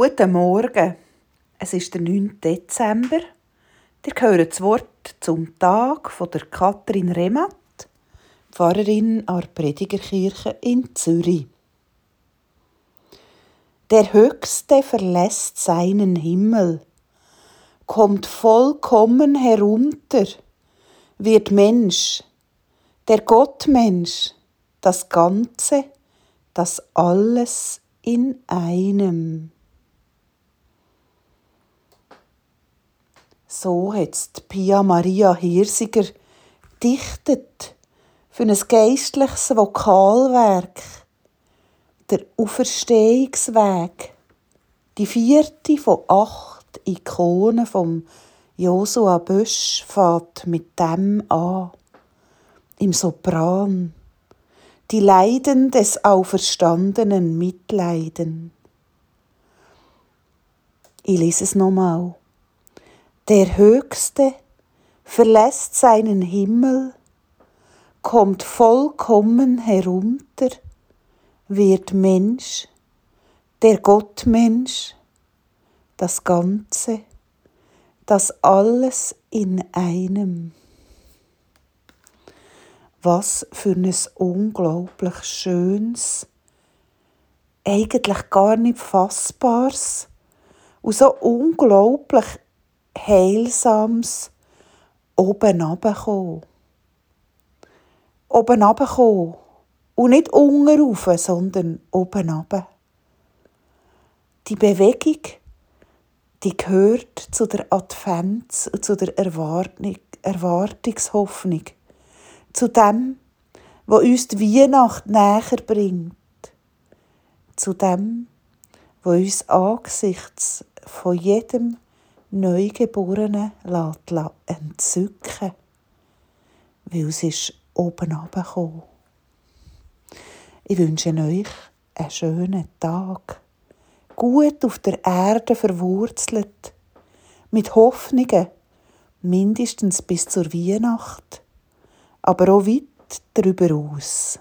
Guten Morgen. Es ist der 9. Dezember. Ihr hört das Wort zum Tag von der Katrin Rematt, Pfarrerin an der Predigerkirche in Zürich. Der Höchste verlässt seinen Himmel, kommt vollkommen herunter, wird Mensch, der Gottmensch, das Ganze, das alles in einem. So hat Pia Maria Hirsiger dichtet für ein geistliches Vokalwerk, der Auferstehungsweg, die vierte von acht Ikonen vom Josua Bösch fährt mit dem an, im Sopran, die Leiden des Auferstandenen mitleiden. Ich lese es nochmal. Der Höchste verlässt seinen Himmel, kommt vollkommen herunter, wird Mensch, der Gottmensch, das Ganze, das alles in einem. Was für ein unglaublich schönes, eigentlich gar nicht fassbares und so unglaublich Heilsames oben runterkommen. Oben runterkommen. Und nicht unten rauf, sondern oben runter. Die Bewegung, die gehört zu der Advents und zu der Erwartung, Erwartungshoffnung. Zu dem, was uns die Weihnacht näher bringt. Zu dem, was uns angesichts von jedem Neugeborenen lässt entzücken weil es ist oben runtergekommen. Ich wünsche euch einen schönen Tag, gut auf der Erde verwurzelt, mit Hoffnungen, mindestens bis zur Weihnacht, aber auch weit darüber aus.